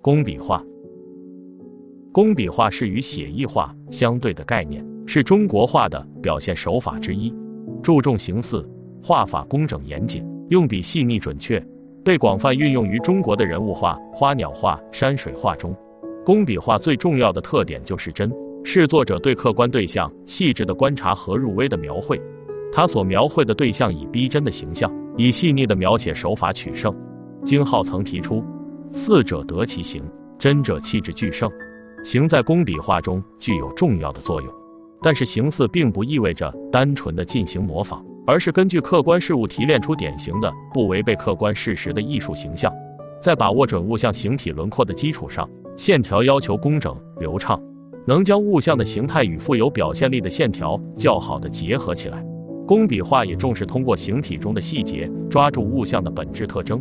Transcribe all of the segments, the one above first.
工笔画，工笔画是与写意画相对的概念，是中国画的表现手法之一，注重形似，画法工整严谨，用笔细腻准确，被广泛运用于中国的人物画、花鸟画、山水画中。工笔画最重要的特点就是真，是作者对客观对象细致的观察和入微的描绘。他所描绘的对象以逼真的形象，以细腻的描写手法取胜。金浩曾提出，四者得其形，真者气质俱盛。形在工笔画中具有重要的作用，但是形似并不意味着单纯的进行模仿，而是根据客观事物提炼出典型的、不违背客观事实的艺术形象。在把握准物象形体轮廓的基础上，线条要求工整流畅，能将物象的形态与富有表现力的线条较好的结合起来。工笔画也重视通过形体中的细节，抓住物象的本质特征，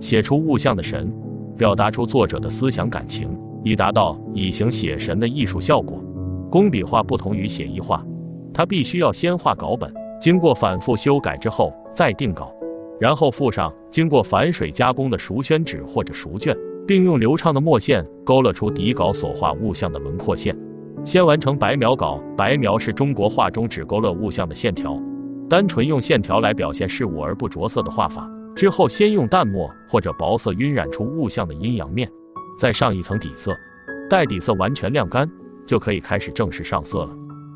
写出物象的神，表达出作者的思想感情，以达到以形写神的艺术效果。工笔画不同于写意画，它必须要先画稿本，经过反复修改之后再定稿，然后附上经过反水加工的熟宣纸或者熟卷，并用流畅的墨线勾勒出底稿所画物象的轮廓线。先完成白描稿，白描是中国画中只勾勒物象的线条。单纯用线条来表现事物而不着色的画法，之后先用淡墨或者薄色晕染出物象的阴阳面，再上一层底色，待底色完全晾干，就可以开始正式上色了。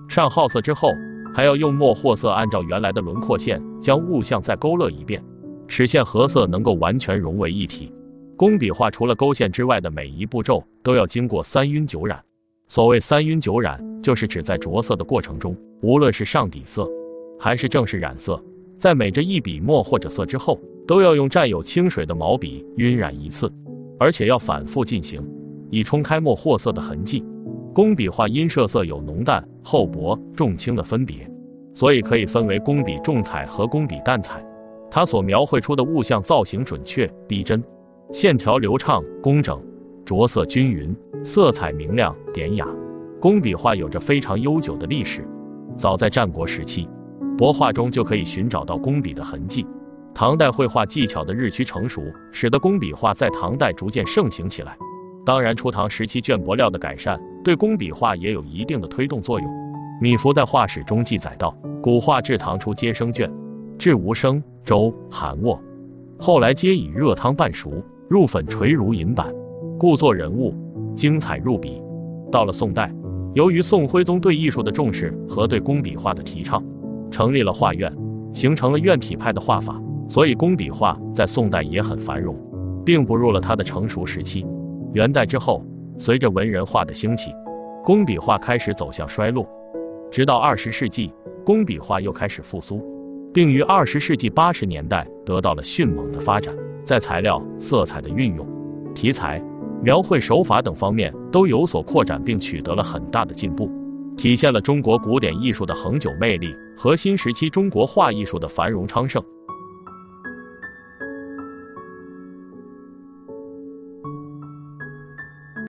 上好色之后，还要用墨或色按照原来的轮廓线将物象再勾勒一遍，使线和色能够完全融为一体。工笔画除了勾线之外的每一步骤都要经过三晕九染。所谓三晕九染，就是指在着色的过程中，无论是上底色。还是正式染色，在每这一笔墨或者色之后，都要用蘸有清水的毛笔晕染一次，而且要反复进行，以冲开墨或色的痕迹。工笔画因设色有浓淡、厚薄、重轻的分别，所以可以分为工笔重彩和工笔淡彩。它所描绘出的物象造型准确逼真，线条流畅工整，着色均匀，色彩明亮典雅。工笔画有着非常悠久的历史，早在战国时期。帛画中就可以寻找到工笔的痕迹。唐代绘画技巧的日趋成熟，使得工笔画在唐代逐渐盛行起来。当然，初唐时期绢帛料的改善对工笔画也有一定的推动作用。米芾在画史中记载道：“古画至唐初皆生绢，至无生周韩卧，后来皆以热汤拌熟，入粉垂如银板，故作人物，精彩入笔。”到了宋代，由于宋徽宗对艺术的重视和对工笔画的提倡。成立了画院，形成了院体派的画法，所以工笔画在宋代也很繁荣，并步入了它的成熟时期。元代之后，随着文人画的兴起，工笔画开始走向衰落，直到二十世纪，工笔画又开始复苏，并于二十世纪八十年代得到了迅猛的发展，在材料、色彩的运用、题材、描绘手法等方面都有所扩展，并取得了很大的进步。体现了中国古典艺术的恒久魅力和新时期中国画艺术的繁荣昌盛。